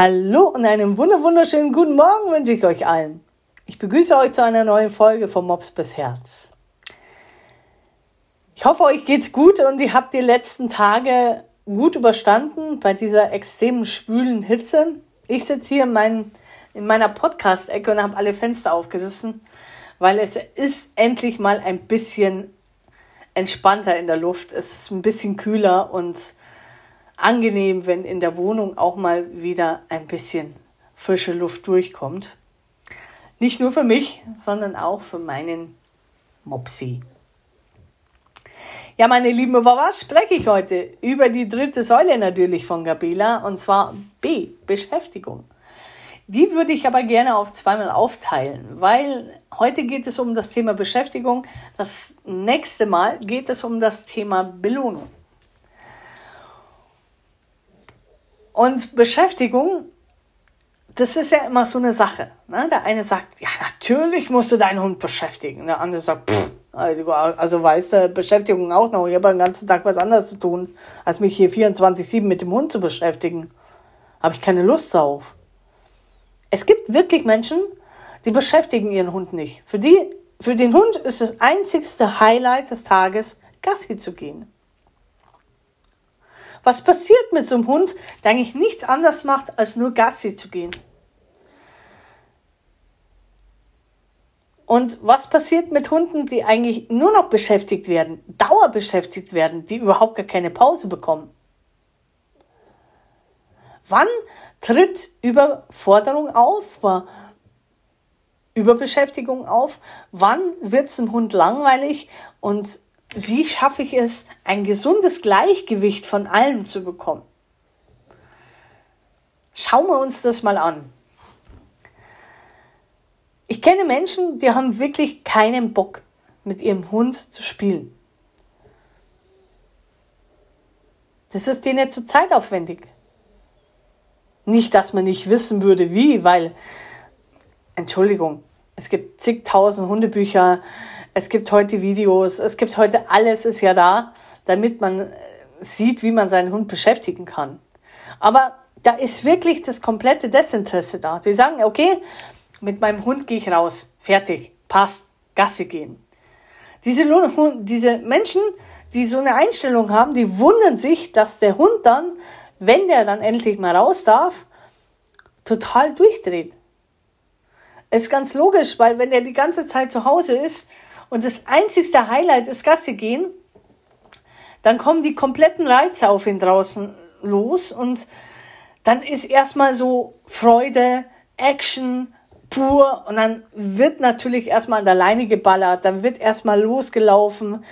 Hallo und einen wunderschönen guten Morgen wünsche ich euch allen. Ich begrüße euch zu einer neuen Folge vom Mops bis Herz. Ich hoffe, euch geht's gut und ihr habt die letzten Tage gut überstanden bei dieser extremen schwülen Hitze. Ich sitze hier in, mein, in meiner Podcast-Ecke und habe alle Fenster aufgerissen, weil es ist endlich mal ein bisschen entspannter in der Luft. Es ist ein bisschen kühler und angenehm, wenn in der Wohnung auch mal wieder ein bisschen frische Luft durchkommt. Nicht nur für mich, sondern auch für meinen Mopsi. Ja, meine Lieben, über was spreche ich heute? Über die dritte Säule natürlich von Gabela, und zwar B, Beschäftigung. Die würde ich aber gerne auf zweimal aufteilen, weil heute geht es um das Thema Beschäftigung, das nächste Mal geht es um das Thema Belohnung. Und Beschäftigung, das ist ja immer so eine Sache. Ne? Der eine sagt, ja, natürlich musst du deinen Hund beschäftigen. Der andere sagt, pff, also, also weißt du, Beschäftigung auch noch. Ich habe den ganzen Tag was anderes zu tun, als mich hier 24-7 mit dem Hund zu beschäftigen. Habe ich keine Lust drauf. Es gibt wirklich Menschen, die beschäftigen ihren Hund nicht. Für, die, für den Hund ist das einzigste Highlight des Tages, Gassi zu gehen. Was passiert mit so einem Hund, der eigentlich nichts anderes macht, als nur Gassi zu gehen? Und was passiert mit Hunden, die eigentlich nur noch beschäftigt werden, dauerbeschäftigt werden, die überhaupt gar keine Pause bekommen? Wann tritt Überforderung auf, Überbeschäftigung auf? Wann wird es dem Hund langweilig und wie schaffe ich es, ein gesundes Gleichgewicht von allem zu bekommen? Schauen wir uns das mal an. Ich kenne Menschen, die haben wirklich keinen Bock, mit ihrem Hund zu spielen. Das ist denen zu zeitaufwendig. Nicht, dass man nicht wissen würde, wie, weil, Entschuldigung, es gibt zigtausend Hundebücher, es gibt heute Videos, es gibt heute alles ist ja da, damit man äh, sieht, wie man seinen Hund beschäftigen kann. Aber da ist wirklich das komplette Desinteresse da. Die sagen, okay, mit meinem Hund gehe ich raus, fertig, passt, Gasse gehen. Diese, diese Menschen, die so eine Einstellung haben, die wundern sich, dass der Hund dann, wenn der dann endlich mal raus darf, total durchdreht. Ist ganz logisch, weil wenn der die ganze Zeit zu Hause ist, und das einzigste Highlight ist Gasse gehen, dann kommen die kompletten Reize auf ihn draußen los und dann ist erstmal so Freude, Action pur und dann wird natürlich erstmal an der Leine geballert, dann wird erstmal losgelaufen.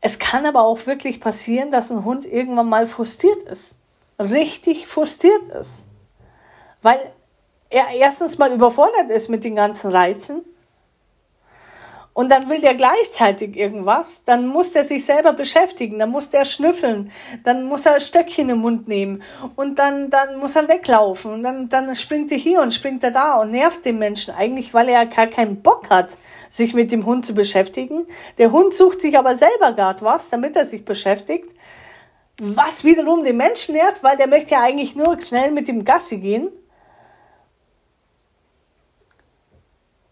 Es kann aber auch wirklich passieren, dass ein Hund irgendwann mal frustriert ist. Richtig frustriert ist. Weil er erstens mal überfordert ist mit den ganzen Reizen und dann will der gleichzeitig irgendwas, dann muss der sich selber beschäftigen, dann muss der schnüffeln, dann muss er Stöckchen im Mund nehmen und dann, dann muss er weglaufen und dann, dann springt er hier und springt er da und nervt den Menschen eigentlich, weil er gar keinen Bock hat, sich mit dem Hund zu beschäftigen. Der Hund sucht sich aber selber gerade was, damit er sich beschäftigt, was wiederum den Menschen nervt, weil der möchte ja eigentlich nur schnell mit dem Gassi gehen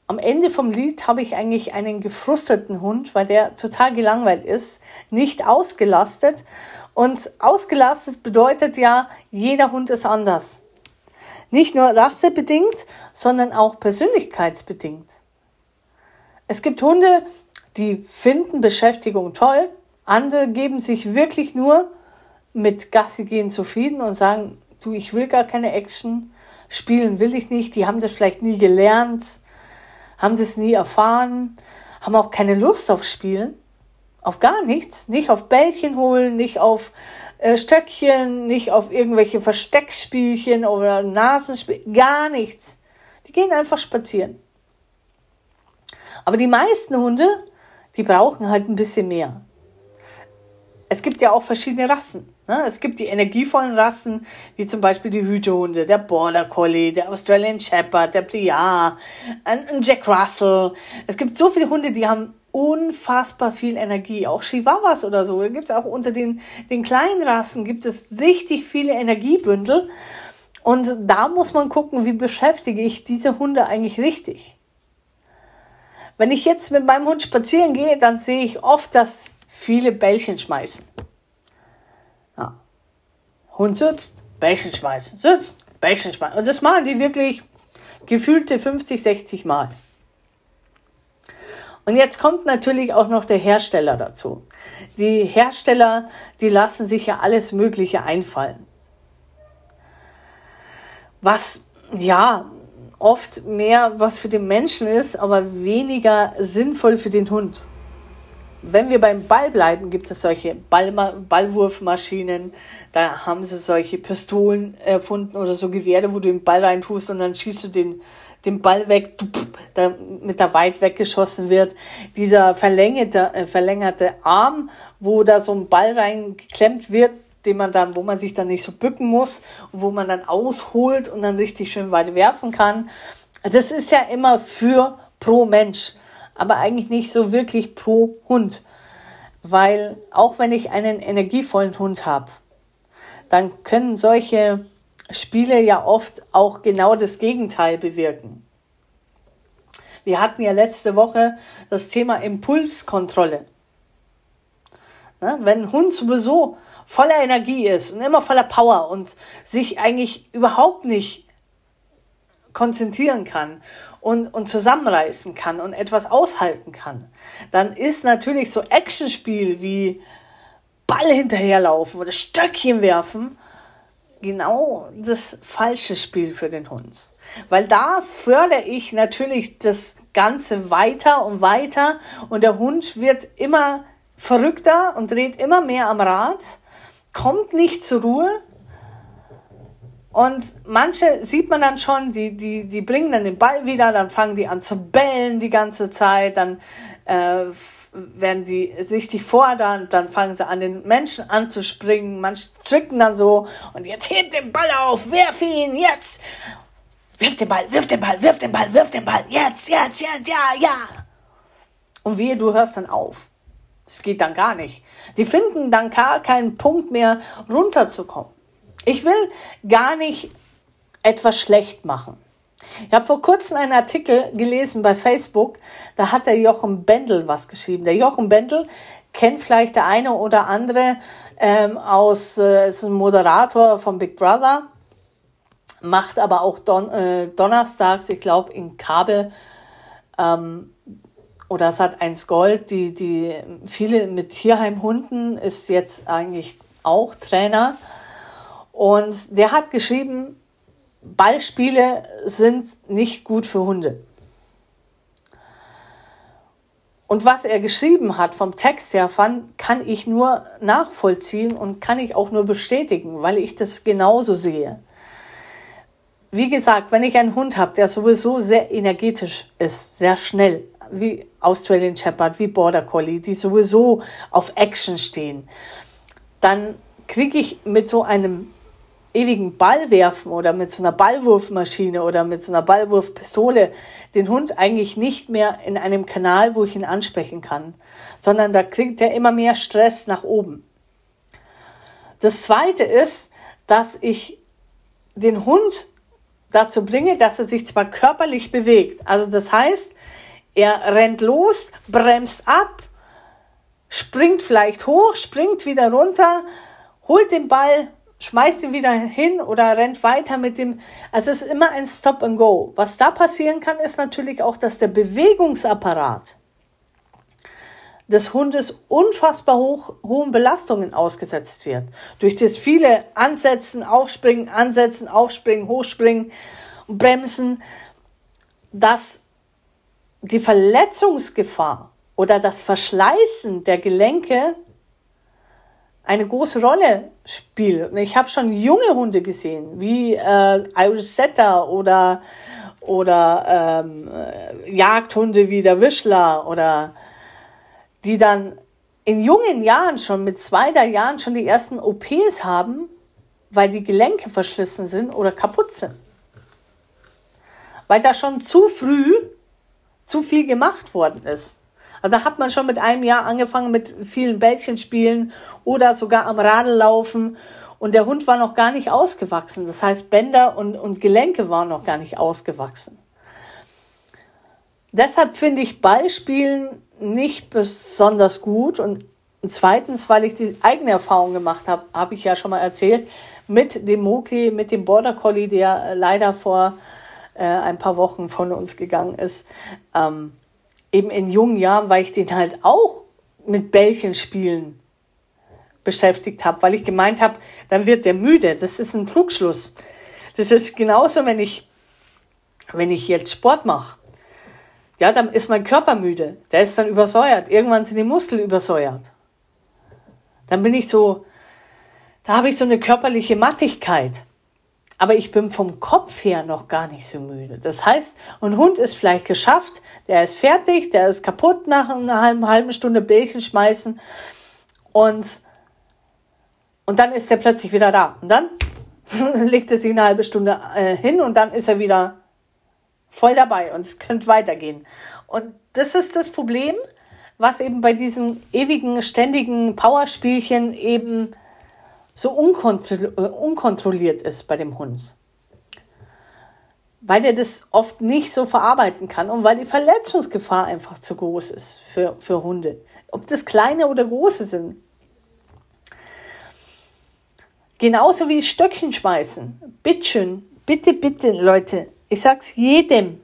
am Ende vom Lied habe ich eigentlich einen gefrusteten Hund, weil der total gelangweilt ist, nicht ausgelastet. Und ausgelastet bedeutet ja, jeder Hund ist anders. Nicht nur rassebedingt, sondern auch persönlichkeitsbedingt. Es gibt Hunde, die finden Beschäftigung toll, andere geben sich wirklich nur mit Gassi gehen zufrieden und sagen, du, ich will gar keine Action, spielen will ich nicht, die haben das vielleicht nie gelernt haben das nie erfahren, haben auch keine Lust auf Spielen, auf gar nichts, nicht auf Bällchen holen, nicht auf äh, Stöckchen, nicht auf irgendwelche Versteckspielchen oder Nasenspiel, gar nichts. Die gehen einfach spazieren. Aber die meisten Hunde, die brauchen halt ein bisschen mehr. Es gibt ja auch verschiedene Rassen. Es gibt die energievollen Rassen, wie zum Beispiel die Hütehunde, der Border Collie, der Australian Shepherd, der Briar, ein Jack Russell. Es gibt so viele Hunde, die haben unfassbar viel Energie. Auch Chihuahuas oder so. Da gibt es auch unter den, den kleinen Rassen gibt es richtig viele Energiebündel. Und da muss man gucken, wie beschäftige ich diese Hunde eigentlich richtig. Wenn ich jetzt mit meinem Hund spazieren gehe, dann sehe ich oft, dass viele Bällchen schmeißen. Hund sitzt, Bällchen schmeißen, sitzt, Bällchen schmeißen. Und das machen die wirklich gefühlte 50, 60 Mal. Und jetzt kommt natürlich auch noch der Hersteller dazu. Die Hersteller, die lassen sich ja alles Mögliche einfallen. Was, ja, oft mehr was für den Menschen ist, aber weniger sinnvoll für den Hund. Wenn wir beim Ball bleiben, gibt es solche Ball Ballwurfmaschinen. Da haben sie solche Pistolen erfunden oder so Gewehre, wo du den Ball reintust und dann schießt du den, den Ball weg, damit er weit weggeschossen wird. Dieser verlängerte, äh, verlängerte Arm, wo da so ein Ball reingeklemmt wird, den man dann, wo man sich dann nicht so bücken muss wo man dann ausholt und dann richtig schön weit werfen kann. Das ist ja immer für pro Mensch, aber eigentlich nicht so wirklich pro Hund. Weil auch wenn ich einen energievollen Hund habe, dann können solche Spiele ja oft auch genau das Gegenteil bewirken. Wir hatten ja letzte Woche das Thema Impulskontrolle. Wenn ein Hund sowieso voller Energie ist und immer voller Power und sich eigentlich überhaupt nicht konzentrieren kann und, und zusammenreißen kann und etwas aushalten kann, dann ist natürlich so Actionspiel wie Ball hinterherlaufen oder Stöckchen werfen genau das falsche Spiel für den Hund. Weil da fördere ich natürlich das Ganze weiter und weiter und der Hund wird immer verrückter und dreht immer mehr am Rad kommt nicht zur Ruhe. Und manche sieht man dann schon, die, die, die bringen dann den Ball wieder, dann fangen die an zu bellen die ganze Zeit, dann äh, werden sie richtig fordern, dann fangen sie an, den Menschen anzuspringen, manche zwicken dann so und jetzt hebt den Ball auf, werf ihn, jetzt! Wirf den Ball, wirf den Ball, wirf den Ball, wirf den Ball, jetzt, jetzt, jetzt, ja, ja! Und wehe, du hörst dann auf. Das geht dann gar nicht. Die finden dann gar keinen Punkt mehr runterzukommen. Ich will gar nicht etwas schlecht machen. Ich habe vor kurzem einen Artikel gelesen bei Facebook, da hat der Jochen Bendel was geschrieben. Der Jochen Bendel kennt vielleicht der eine oder andere ähm, aus, äh, ist ein Moderator von Big Brother, macht aber auch Don, äh, donnerstags, ich glaube, in Kabel ähm, oder Sat 1 Gold, die, die viele mit Tierheimhunden ist jetzt eigentlich auch Trainer. Und der hat geschrieben, Ballspiele sind nicht gut für Hunde. Und was er geschrieben hat vom Text her, fand, kann ich nur nachvollziehen und kann ich auch nur bestätigen, weil ich das genauso sehe. Wie gesagt, wenn ich einen Hund habe, der sowieso sehr energetisch ist, sehr schnell, wie Australian Shepherd, wie Border Collie, die sowieso auf Action stehen, dann kriege ich mit so einem ewigen Ballwerfen oder mit so einer Ballwurfmaschine oder mit so einer Ballwurfpistole den Hund eigentlich nicht mehr in einem Kanal, wo ich ihn ansprechen kann, sondern da kriegt er immer mehr Stress nach oben. Das zweite ist, dass ich den Hund dazu bringe, dass er sich zwar körperlich bewegt, also das heißt, er rennt los, bremst ab, springt vielleicht hoch, springt wieder runter, holt den Ball, schmeißt ihn wieder hin oder rennt weiter mit dem. Also es ist immer ein Stop and Go. Was da passieren kann, ist natürlich auch, dass der Bewegungsapparat des Hundes unfassbar hoch, hohen Belastungen ausgesetzt wird. Durch das viele Ansetzen, Aufspringen, Ansetzen, Aufspringen, Hochspringen, Bremsen, dass die Verletzungsgefahr oder das Verschleißen der Gelenke eine große Rolle spielt. Und ich habe schon junge Hunde gesehen, wie äh, Irish Setter oder, oder ähm, äh, Jagdhunde wie der Wischler oder die dann in jungen Jahren schon, mit zwei, drei Jahren schon die ersten OPs haben, weil die Gelenke verschlissen sind oder kaputt sind. Weil da schon zu früh zu viel gemacht worden ist. Also da hat man schon mit einem Jahr angefangen mit vielen Bällchen spielen oder sogar am Radl laufen. und der Hund war noch gar nicht ausgewachsen. Das heißt, Bänder und, und Gelenke waren noch gar nicht ausgewachsen. Deshalb finde ich Ballspielen nicht besonders gut und zweitens, weil ich die eigene Erfahrung gemacht habe, habe ich ja schon mal erzählt, mit dem Mokli, mit dem Border Collie, der leider vor äh, ein paar Wochen von uns gegangen ist. Ähm, eben in jungen Jahren, weil ich den halt auch mit Bällchen spielen beschäftigt habe, weil ich gemeint habe, dann wird der müde. Das ist ein Trugschluss. Das ist genauso, wenn ich, wenn ich jetzt Sport mache. Ja, dann ist mein Körper müde. Der ist dann übersäuert. Irgendwann sind die Muskeln übersäuert. Dann bin ich so, da habe ich so eine körperliche Mattigkeit. Aber ich bin vom Kopf her noch gar nicht so müde. Das heißt, ein Hund ist vielleicht geschafft, der ist fertig, der ist kaputt nach einer halben, halben Stunde Bällchen schmeißen und, und dann ist er plötzlich wieder da. Und dann legt er sich eine halbe Stunde äh, hin und dann ist er wieder voll dabei und es könnte weitergehen. Und das ist das Problem, was eben bei diesen ewigen, ständigen Powerspielchen eben so unkontrolliert ist bei dem Hund. Weil er das oft nicht so verarbeiten kann und weil die Verletzungsgefahr einfach zu groß ist für, für Hunde. Ob das kleine oder große sind. Genauso wie Stöckchen schmeißen. Bittschön, bitte, bitte, Leute, ich sag's jedem.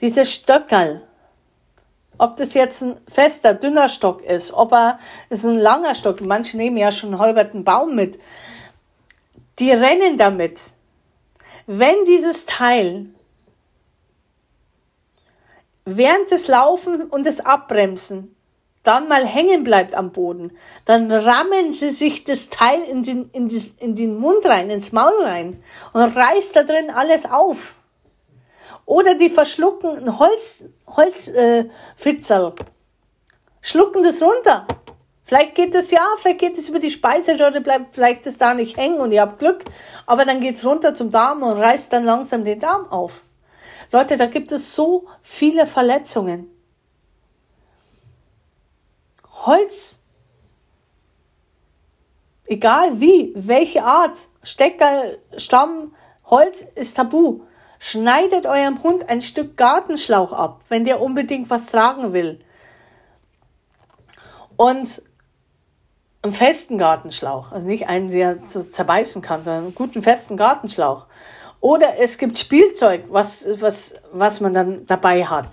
Diese Stöckerl, ob das jetzt ein fester, dünner Stock ist, ob er ist ein langer Stock, manche nehmen ja schon einen halberten Baum mit. Die rennen damit. Wenn dieses Teil während des Laufen und des Abbremsen dann mal hängen bleibt am Boden, dann rammen sie sich das Teil in den, in, das, in den Mund rein, ins Maul rein und reißt da drin alles auf. Oder die verschlucken ein Holz, Holzfitzel, äh, schlucken das runter. Vielleicht geht das ja, vielleicht geht es über die Speiseröhre, bleibt vielleicht das da nicht hängen und ihr habt Glück, aber dann geht's runter zum Darm und reißt dann langsam den Darm auf. Leute, da gibt es so viele Verletzungen. Holz, egal wie, welche Art, Stecker, Stamm, Holz ist tabu. Schneidet eurem Hund ein Stück Gartenschlauch ab, wenn der unbedingt was tragen will. Und einen festen Gartenschlauch, also nicht einen, der zerbeißen kann, sondern einen guten festen Gartenschlauch. Oder es gibt Spielzeug, was, was, was man dann dabei hat.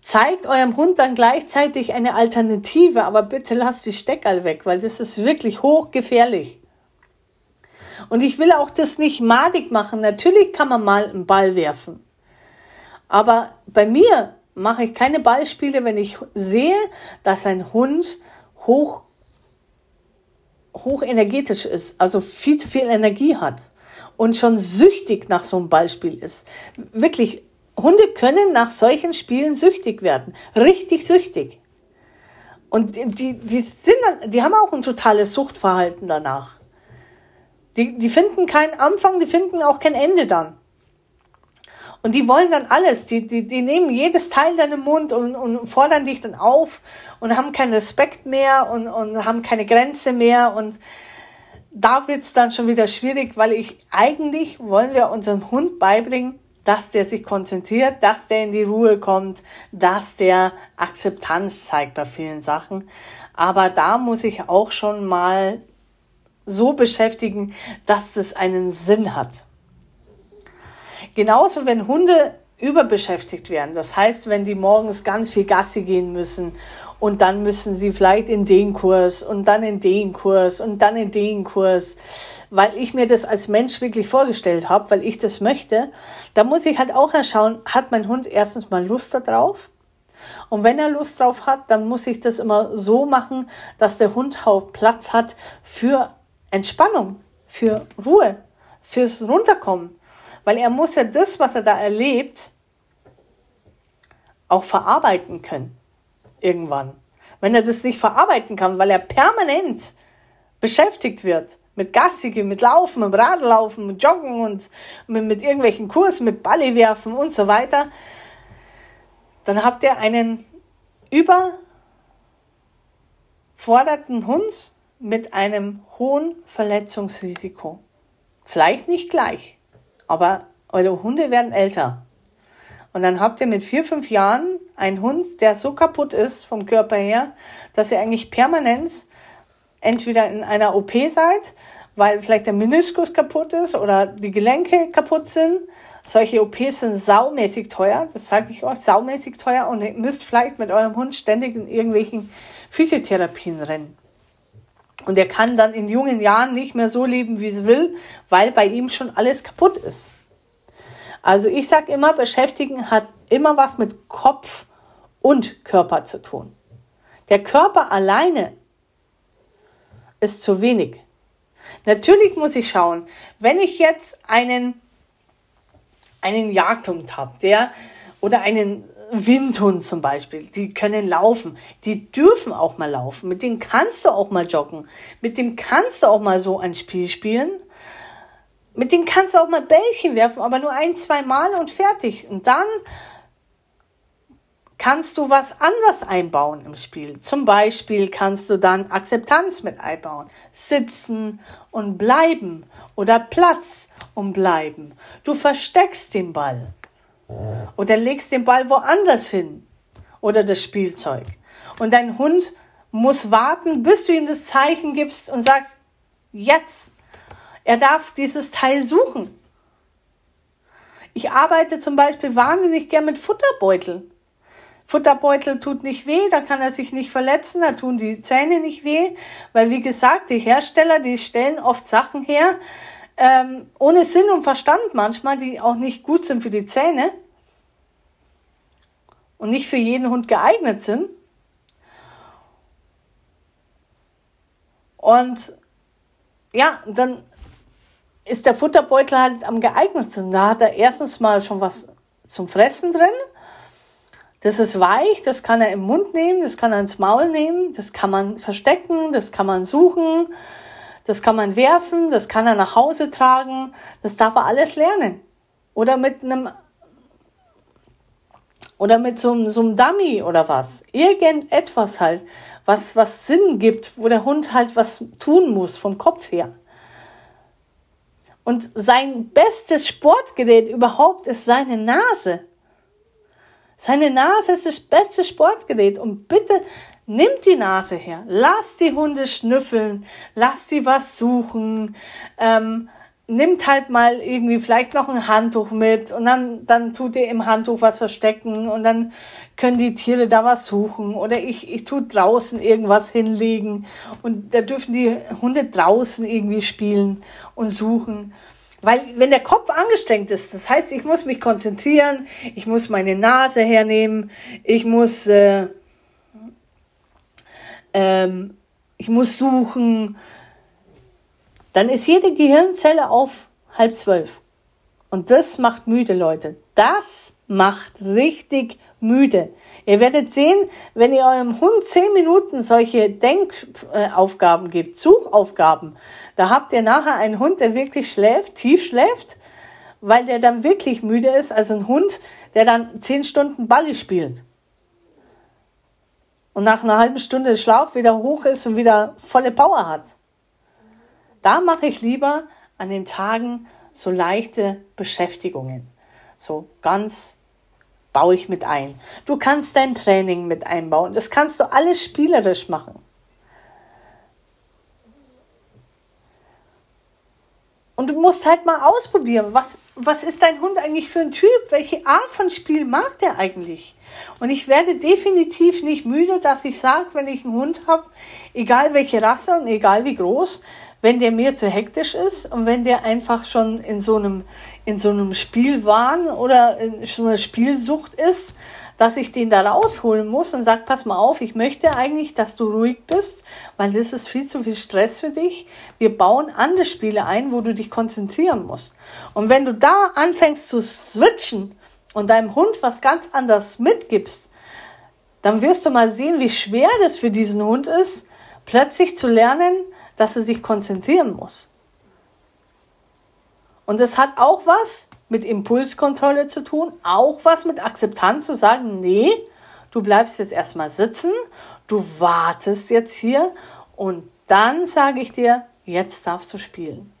Zeigt eurem Hund dann gleichzeitig eine Alternative, aber bitte lasst die Steckerl weg, weil das ist wirklich hochgefährlich. Und ich will auch das nicht madig machen. Natürlich kann man mal einen Ball werfen. Aber bei mir mache ich keine Ballspiele, wenn ich sehe, dass ein Hund hoch, hoch energetisch ist, also viel zu viel Energie hat und schon süchtig nach so einem Ballspiel ist. Wirklich, Hunde können nach solchen Spielen süchtig werden. Richtig süchtig. Und die, die, sind dann, die haben auch ein totales Suchtverhalten danach. Die, die finden keinen Anfang, die finden auch kein Ende dann. Und die wollen dann alles. Die, die, die nehmen jedes Teil dann im Mund und, und fordern dich dann auf und haben keinen Respekt mehr und, und haben keine Grenze mehr. Und da wird's dann schon wieder schwierig, weil ich eigentlich wollen wir unserem Hund beibringen, dass der sich konzentriert, dass der in die Ruhe kommt, dass der Akzeptanz zeigt bei vielen Sachen. Aber da muss ich auch schon mal so beschäftigen, dass das einen Sinn hat. Genauso, wenn Hunde überbeschäftigt werden. Das heißt, wenn die morgens ganz viel Gassi gehen müssen und dann müssen sie vielleicht in den Kurs und dann in den Kurs und dann in den Kurs, weil ich mir das als Mensch wirklich vorgestellt habe, weil ich das möchte, da muss ich halt auch erschauen, hat mein Hund erstens mal Lust darauf? Und wenn er Lust drauf hat, dann muss ich das immer so machen, dass der Hund auch Platz hat für Entspannung, für Ruhe, fürs Runterkommen. Weil er muss ja das, was er da erlebt, auch verarbeiten können. Irgendwann. Wenn er das nicht verarbeiten kann, weil er permanent beschäftigt wird mit Gassige, mit Laufen, mit Radlaufen, mit Joggen und mit, mit irgendwelchen Kursen, mit Balle werfen und so weiter, dann habt ihr einen überforderten Hund, mit einem hohen Verletzungsrisiko. Vielleicht nicht gleich, aber eure Hunde werden älter. Und dann habt ihr mit vier, fünf Jahren einen Hund, der so kaputt ist vom Körper her, dass ihr eigentlich permanent entweder in einer OP seid, weil vielleicht der Meniskus kaputt ist oder die Gelenke kaputt sind. Solche OPs sind saumäßig teuer, das sage ich euch, saumäßig teuer und ihr müsst vielleicht mit eurem Hund ständig in irgendwelchen Physiotherapien rennen. Und er kann dann in jungen Jahren nicht mehr so leben, wie es will, weil bei ihm schon alles kaputt ist. Also ich sage immer, beschäftigen hat immer was mit Kopf und Körper zu tun. Der Körper alleine ist zu wenig. Natürlich muss ich schauen, wenn ich jetzt einen, einen Jagdhund habe, der oder einen Windhund zum Beispiel, die können laufen, die dürfen auch mal laufen, mit denen kannst du auch mal joggen, mit dem kannst du auch mal so ein Spiel spielen mit denen kannst du auch mal Bällchen werfen, aber nur ein, zwei Mal und fertig. Und dann kannst du was anders einbauen im Spiel. Zum Beispiel kannst du dann Akzeptanz mit einbauen. Sitzen und bleiben oder Platz und bleiben. Du versteckst den Ball oder legst den Ball woanders hin oder das Spielzeug. Und dein Hund muss warten, bis du ihm das Zeichen gibst und sagst, jetzt er darf dieses Teil suchen. Ich arbeite zum Beispiel wahnsinnig gern mit Futterbeuteln. Futterbeutel tut nicht weh, da kann er sich nicht verletzen, da tun die Zähne nicht weh, weil wie gesagt, die Hersteller, die stellen oft Sachen her, ähm, ohne Sinn und Verstand manchmal, die auch nicht gut sind für die Zähne und nicht für jeden Hund geeignet sind. Und ja, dann ist der Futterbeutel halt am geeignetsten. Da hat er erstens mal schon was zum Fressen drin. Das ist weich, das kann er im Mund nehmen, das kann er ins Maul nehmen, das kann man verstecken, das kann man suchen, das kann man werfen, das kann er nach Hause tragen, das darf er alles lernen. Oder mit einem oder mit so, so einem Dummy oder was. Irgendetwas halt, was, was Sinn gibt, wo der Hund halt was tun muss vom Kopf her. Und sein bestes Sportgerät überhaupt ist seine Nase. Seine Nase ist das beste Sportgerät. Und bitte nimmt die Nase her. Lass die Hunde schnüffeln. Lass die was suchen. Ähm, nimmt halt mal irgendwie vielleicht noch ein Handtuch mit und dann, dann tut ihr im Handtuch was verstecken und dann können die Tiere da was suchen oder ich, ich tu draußen irgendwas hinlegen und da dürfen die Hunde draußen irgendwie spielen und suchen. Weil wenn der Kopf angestrengt ist, das heißt, ich muss mich konzentrieren, ich muss meine Nase hernehmen, ich muss, äh, ähm, ich muss suchen, dann ist jede Gehirnzelle auf halb zwölf. Und das macht müde, Leute. Das macht richtig müde. Ihr werdet sehen, wenn ihr eurem Hund zehn Minuten solche Denkaufgaben gebt, Suchaufgaben, da habt ihr nachher einen Hund, der wirklich schläft, tief schläft, weil der dann wirklich müde ist, also ein Hund, der dann zehn Stunden Balli spielt. Und nach einer halben Stunde Schlaf wieder hoch ist und wieder volle Power hat. Da mache ich lieber an den Tagen so leichte Beschäftigungen. So ganz baue ich mit ein. Du kannst dein Training mit einbauen. Das kannst du alles spielerisch machen. Und du musst halt mal ausprobieren, was, was ist dein Hund eigentlich für ein Typ? Welche Art von Spiel mag der eigentlich? Und ich werde definitiv nicht müde, dass ich sage, wenn ich einen Hund habe, egal welche Rasse und egal wie groß, wenn der mir zu hektisch ist und wenn der einfach schon in so einem, in so einem Spielwahn oder in so einer Spielsucht ist, dass ich den da rausholen muss und sag, pass mal auf, ich möchte eigentlich, dass du ruhig bist, weil das ist viel zu viel Stress für dich. Wir bauen andere Spiele ein, wo du dich konzentrieren musst. Und wenn du da anfängst zu switchen und deinem Hund was ganz anderes mitgibst, dann wirst du mal sehen, wie schwer das für diesen Hund ist, plötzlich zu lernen, dass er sich konzentrieren muss. Und es hat auch was mit Impulskontrolle zu tun, auch was mit Akzeptanz zu sagen, nee, du bleibst jetzt erstmal sitzen, du wartest jetzt hier und dann sage ich dir, jetzt darfst du spielen.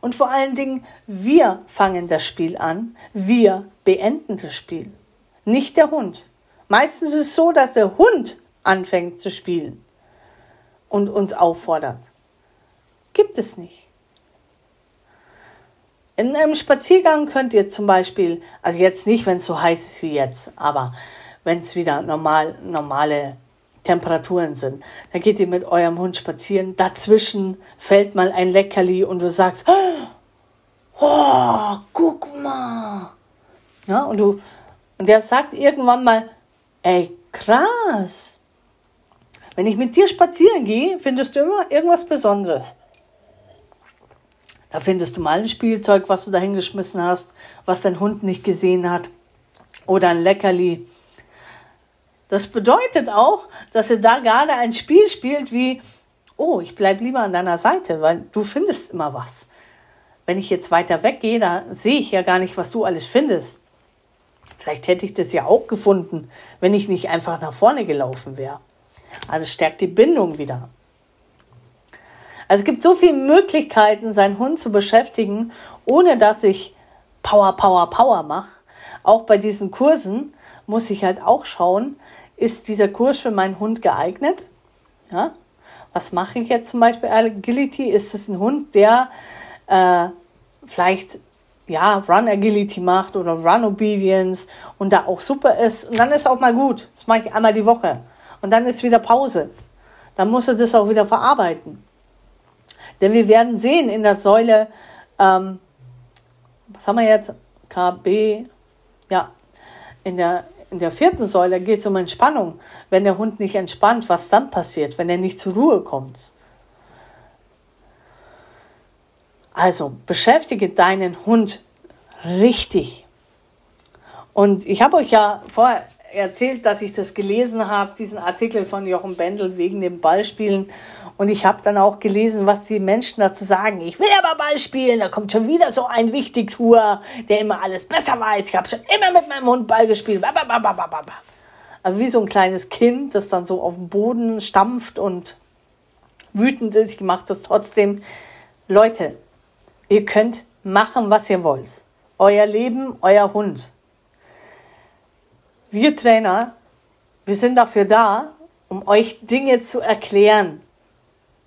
Und vor allen Dingen, wir fangen das Spiel an, wir beenden das Spiel, nicht der Hund. Meistens ist es so, dass der Hund anfängt zu spielen und uns auffordert. Gibt es nicht. In einem Spaziergang könnt ihr zum Beispiel, also jetzt nicht, wenn es so heiß ist wie jetzt, aber wenn es wieder normal, normale Temperaturen sind, dann geht ihr mit eurem Hund spazieren. Dazwischen fällt mal ein Leckerli und du sagst, oh, guck mal. Ja, und du, und der sagt irgendwann mal, ey, krass. Wenn ich mit dir spazieren gehe, findest du immer irgendwas Besonderes. Da findest du mal ein Spielzeug, was du da hingeschmissen hast, was dein Hund nicht gesehen hat. Oder ein Leckerli. Das bedeutet auch, dass er da gerade ein Spiel spielt wie, oh, ich bleib lieber an deiner Seite, weil du findest immer was. Wenn ich jetzt weiter weggehe, da sehe ich ja gar nicht, was du alles findest. Vielleicht hätte ich das ja auch gefunden, wenn ich nicht einfach nach vorne gelaufen wäre. Also stärkt die Bindung wieder. Also es gibt so viele Möglichkeiten, seinen Hund zu beschäftigen, ohne dass ich Power, Power, Power mache. Auch bei diesen Kursen muss ich halt auch schauen, ist dieser Kurs für meinen Hund geeignet? Ja? Was mache ich jetzt zum Beispiel Agility? Ist es ein Hund, der äh, vielleicht ja, Run Agility macht oder Run Obedience und da auch super ist. Und dann ist auch mal gut. Das mache ich einmal die Woche. Und dann ist wieder Pause. Dann muss er das auch wieder verarbeiten. Denn wir werden sehen in der Säule, ähm, was haben wir jetzt? KB, ja, in der, in der vierten Säule geht es um Entspannung. Wenn der Hund nicht entspannt, was dann passiert, wenn er nicht zur Ruhe kommt? Also beschäftige deinen Hund richtig. Und ich habe euch ja vorher erzählt, dass ich das gelesen habe, diesen Artikel von Jochen Bendel wegen dem Ballspielen. Und ich habe dann auch gelesen, was die Menschen dazu sagen. Ich will aber Ball spielen. Da kommt schon wieder so ein Wichtigtour, der immer alles besser weiß. Ich habe schon immer mit meinem Hund Ball gespielt. Also wie so ein kleines Kind, das dann so auf dem Boden stampft und wütend ist. Ich mache das trotzdem. Leute, ihr könnt machen, was ihr wollt. Euer Leben, euer Hund wir Trainer, wir sind dafür da, um euch Dinge zu erklären.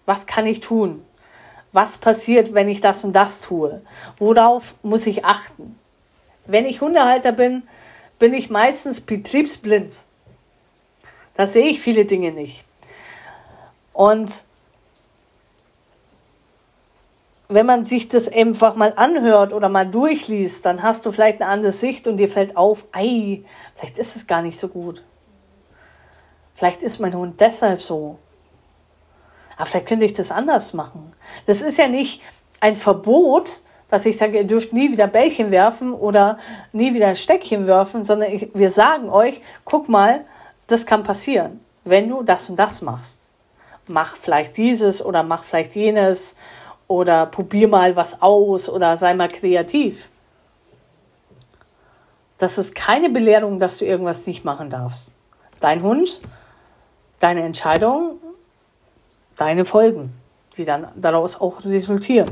Was kann ich tun? Was passiert, wenn ich das und das tue? Worauf muss ich achten? Wenn ich Hundehalter bin, bin ich meistens betriebsblind. Da sehe ich viele Dinge nicht. Und wenn man sich das einfach mal anhört oder mal durchliest, dann hast du vielleicht eine andere Sicht und dir fällt auf, ei, vielleicht ist es gar nicht so gut. Vielleicht ist mein Hund deshalb so. Aber vielleicht könnte ich das anders machen. Das ist ja nicht ein Verbot, dass ich sage, ihr dürft nie wieder Bällchen werfen oder nie wieder ein Steckchen werfen, sondern ich, wir sagen euch, guck mal, das kann passieren, wenn du das und das machst. Mach vielleicht dieses oder mach vielleicht jenes oder probier mal was aus oder sei mal kreativ. Das ist keine Belehrung, dass du irgendwas nicht machen darfst. Dein Hund, deine Entscheidung, deine Folgen, die dann daraus auch resultieren.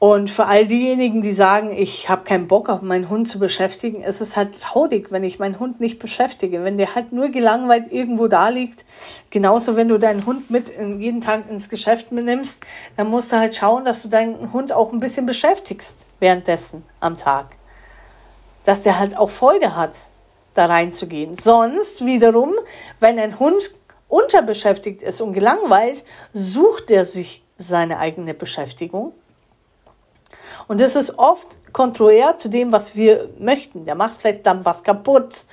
Und für all diejenigen, die sagen, ich habe keinen Bock auf meinen Hund zu beschäftigen, ist es halt traurig, wenn ich meinen Hund nicht beschäftige. Wenn der halt nur gelangweilt irgendwo da liegt. Genauso, wenn du deinen Hund mit jeden Tag ins Geschäft mitnimmst, dann musst du halt schauen, dass du deinen Hund auch ein bisschen beschäftigst währenddessen am Tag. Dass der halt auch Freude hat, da reinzugehen. Sonst wiederum, wenn ein Hund unterbeschäftigt ist und gelangweilt, sucht er sich seine eigene Beschäftigung und das ist oft konträr zu dem, was wir möchten. Der macht vielleicht dann was kaputt.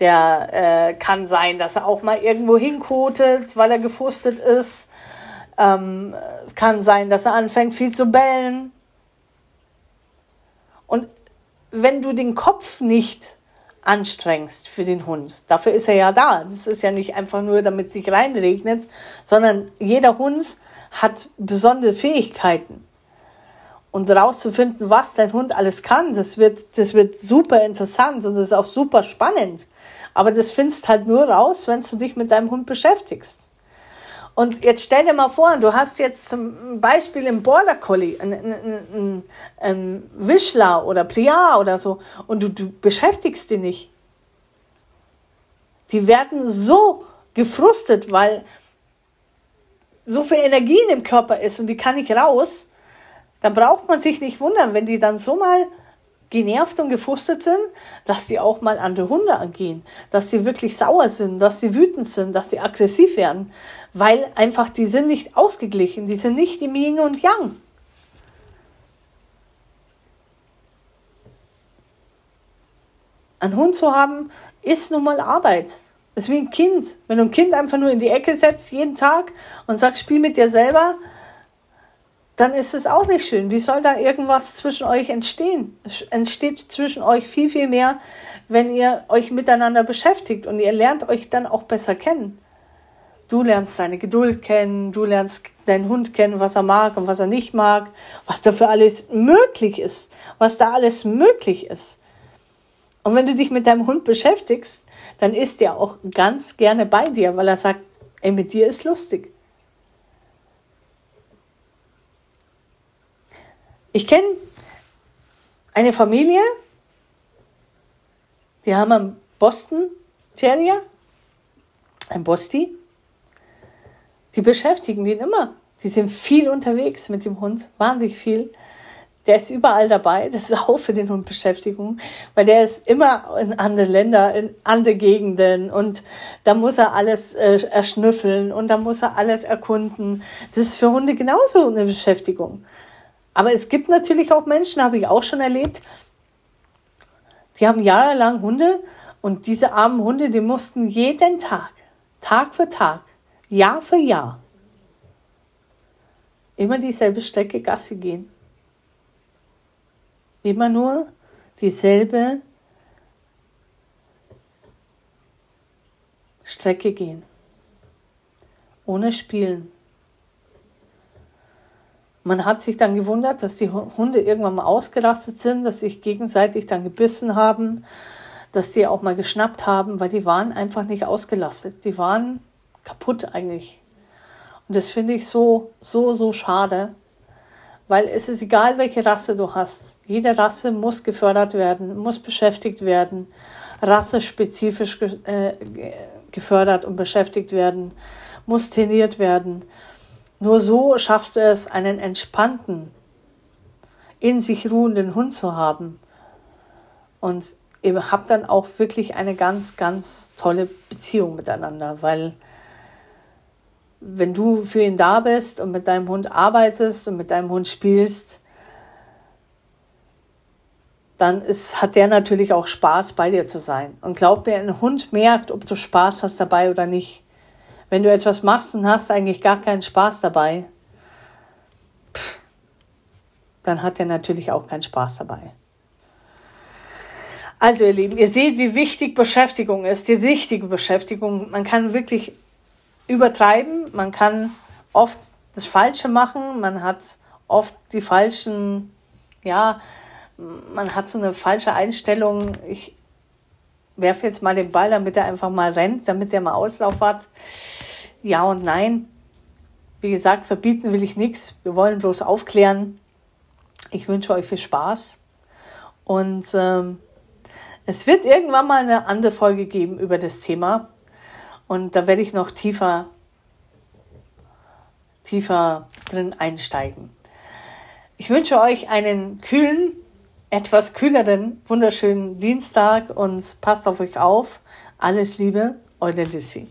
Der äh, kann sein, dass er auch mal irgendwo hinkotet, weil er gefrustet ist. Ähm, es kann sein, dass er anfängt, viel zu bellen. Und wenn du den Kopf nicht anstrengst für den Hund. Dafür ist er ja da. Das ist ja nicht einfach nur, damit es sich reinregnet, sondern jeder Hund hat besondere Fähigkeiten und rauszufinden, was dein Hund alles kann, das wird, das wird super interessant und das ist auch super spannend. Aber das findest halt nur raus, wenn du dich mit deinem Hund beschäftigst. Und jetzt stell dir mal vor, du hast jetzt zum Beispiel im Border Collie einen, einen, einen, einen Wischler oder Pliar oder so und du, du beschäftigst die nicht. Die werden so gefrustet, weil so viel Energie im Körper ist und die kann nicht raus. Dann braucht man sich nicht wundern, wenn die dann so mal genervt und gefrustet sind, dass die auch mal andere Hunde angehen, dass die wirklich sauer sind, dass die wütend sind, dass die aggressiv werden, weil einfach die sind nicht ausgeglichen, die sind nicht im Yin und Yang. Ein Hund zu haben, ist nun mal Arbeit. Das ist wie ein Kind. Wenn du ein Kind einfach nur in die Ecke setzt jeden Tag und sagst, spiel mit dir selber, dann ist es auch nicht schön. Wie soll da irgendwas zwischen euch entstehen? Es entsteht zwischen euch viel, viel mehr, wenn ihr euch miteinander beschäftigt und ihr lernt euch dann auch besser kennen. Du lernst deine Geduld kennen, du lernst deinen Hund kennen, was er mag und was er nicht mag, was da für alles möglich ist, was da alles möglich ist. Und wenn du dich mit deinem Hund beschäftigst, dann ist er auch ganz gerne bei dir, weil er sagt, ey, mit dir ist lustig. Ich kenne eine Familie, die haben einen Boston Terrier, ein Bosti. Die beschäftigen den immer. Die sind viel unterwegs mit dem Hund, wahnsinnig viel. Der ist überall dabei. Das ist auch für den Hund Beschäftigung, weil der ist immer in andere Länder, in andere Gegenden und da muss er alles äh, erschnüffeln und da muss er alles erkunden. Das ist für Hunde genauso eine Beschäftigung. Aber es gibt natürlich auch Menschen, habe ich auch schon erlebt, die haben jahrelang Hunde und diese armen Hunde, die mussten jeden Tag, Tag für Tag, Jahr für Jahr, immer dieselbe Strecke Gasse gehen. Immer nur dieselbe Strecke gehen. Ohne Spielen. Man hat sich dann gewundert, dass die Hunde irgendwann mal ausgerastet sind, dass sich gegenseitig dann gebissen haben, dass die auch mal geschnappt haben, weil die waren einfach nicht ausgelastet. Die waren kaputt eigentlich. Und das finde ich so, so, so schade, weil es ist egal, welche Rasse du hast. Jede Rasse muss gefördert werden, muss beschäftigt werden, rassespezifisch äh, gefördert und beschäftigt werden, muss trainiert werden. Nur so schaffst du es, einen entspannten, in sich ruhenden Hund zu haben. Und ihr habt dann auch wirklich eine ganz, ganz tolle Beziehung miteinander, weil wenn du für ihn da bist und mit deinem Hund arbeitest und mit deinem Hund spielst, dann ist, hat der natürlich auch Spaß, bei dir zu sein. Und glaub mir, ein Hund merkt, ob du Spaß hast dabei oder nicht. Wenn du etwas machst und hast eigentlich gar keinen Spaß dabei, dann hat er natürlich auch keinen Spaß dabei. Also ihr Lieben, ihr seht, wie wichtig Beschäftigung ist, die richtige Beschäftigung. Man kann wirklich übertreiben, man kann oft das Falsche machen, man hat oft die falschen, ja, man hat so eine falsche Einstellung. Ich werfe jetzt mal den Ball, damit er einfach mal rennt, damit er mal Auslauf hat. Ja und nein. Wie gesagt, verbieten will ich nichts. Wir wollen bloß aufklären. Ich wünsche euch viel Spaß. Und ähm, es wird irgendwann mal eine andere Folge geben über das Thema. Und da werde ich noch tiefer, tiefer drin einsteigen. Ich wünsche euch einen kühlen, etwas kühleren, wunderschönen Dienstag und passt auf euch auf. Alles Liebe, eure Lissy.